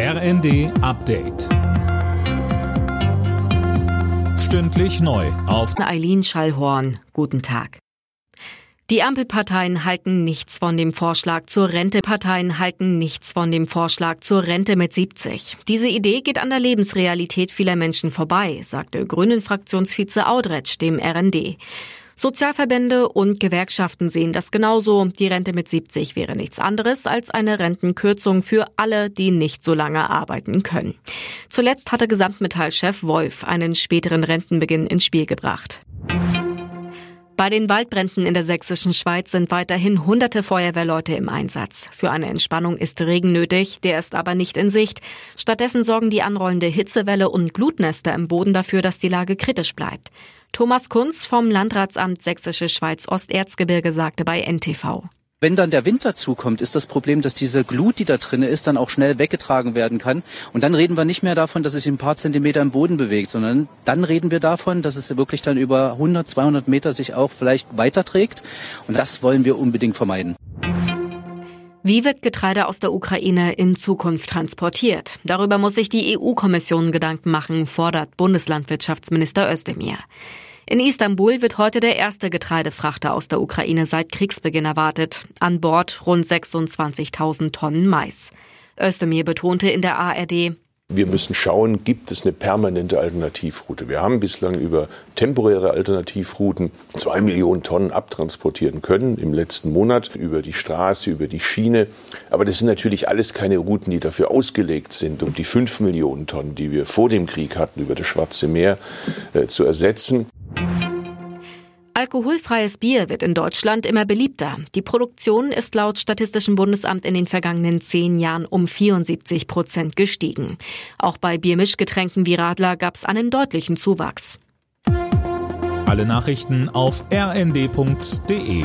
RND Update. Stündlich neu. Auf Eileen Schallhorn. Guten Tag. Die Ampelparteien halten nichts von dem Vorschlag zur Rente. Parteien halten nichts von dem Vorschlag zur Rente mit 70. Diese Idee geht an der Lebensrealität vieler Menschen vorbei, sagte Grünen-Fraktionsvize Audretsch dem RND. Sozialverbände und Gewerkschaften sehen das genauso. Die Rente mit 70 wäre nichts anderes als eine Rentenkürzung für alle, die nicht so lange arbeiten können. Zuletzt hatte Gesamtmetallchef Wolf einen späteren Rentenbeginn ins Spiel gebracht. Bei den Waldbränden in der sächsischen Schweiz sind weiterhin hunderte Feuerwehrleute im Einsatz. Für eine Entspannung ist Regen nötig, der ist aber nicht in Sicht. Stattdessen sorgen die anrollende Hitzewelle und Glutnester im Boden dafür, dass die Lage kritisch bleibt. Thomas Kunz vom Landratsamt Sächsische Schweiz Osterzgebirge sagte bei NTV. Wenn dann der Winter zukommt, ist das Problem, dass diese Glut, die da drin ist, dann auch schnell weggetragen werden kann. Und dann reden wir nicht mehr davon, dass es sich ein paar Zentimeter im Boden bewegt, sondern dann reden wir davon, dass es wirklich dann über 100, 200 Meter sich auch vielleicht weiterträgt. Und das wollen wir unbedingt vermeiden. Wie wird Getreide aus der Ukraine in Zukunft transportiert? Darüber muss sich die EU-Kommission Gedanken machen, fordert Bundeslandwirtschaftsminister Özdemir. In Istanbul wird heute der erste Getreidefrachter aus der Ukraine seit Kriegsbeginn erwartet. An Bord rund 26.000 Tonnen Mais. Özdemir betonte in der ARD, wir müssen schauen, gibt es eine permanente Alternativroute. Wir haben bislang über temporäre Alternativrouten zwei Millionen Tonnen abtransportieren können im letzten Monat über die Straße, über die Schiene. Aber das sind natürlich alles keine Routen, die dafür ausgelegt sind, um die fünf Millionen Tonnen, die wir vor dem Krieg hatten, über das Schwarze Meer äh, zu ersetzen. Alkoholfreies Bier wird in Deutschland immer beliebter. Die Produktion ist laut Statistischem Bundesamt in den vergangenen zehn Jahren um 74 Prozent gestiegen. Auch bei Biermischgetränken wie Radler gab es einen deutlichen Zuwachs. Alle Nachrichten auf rnd.de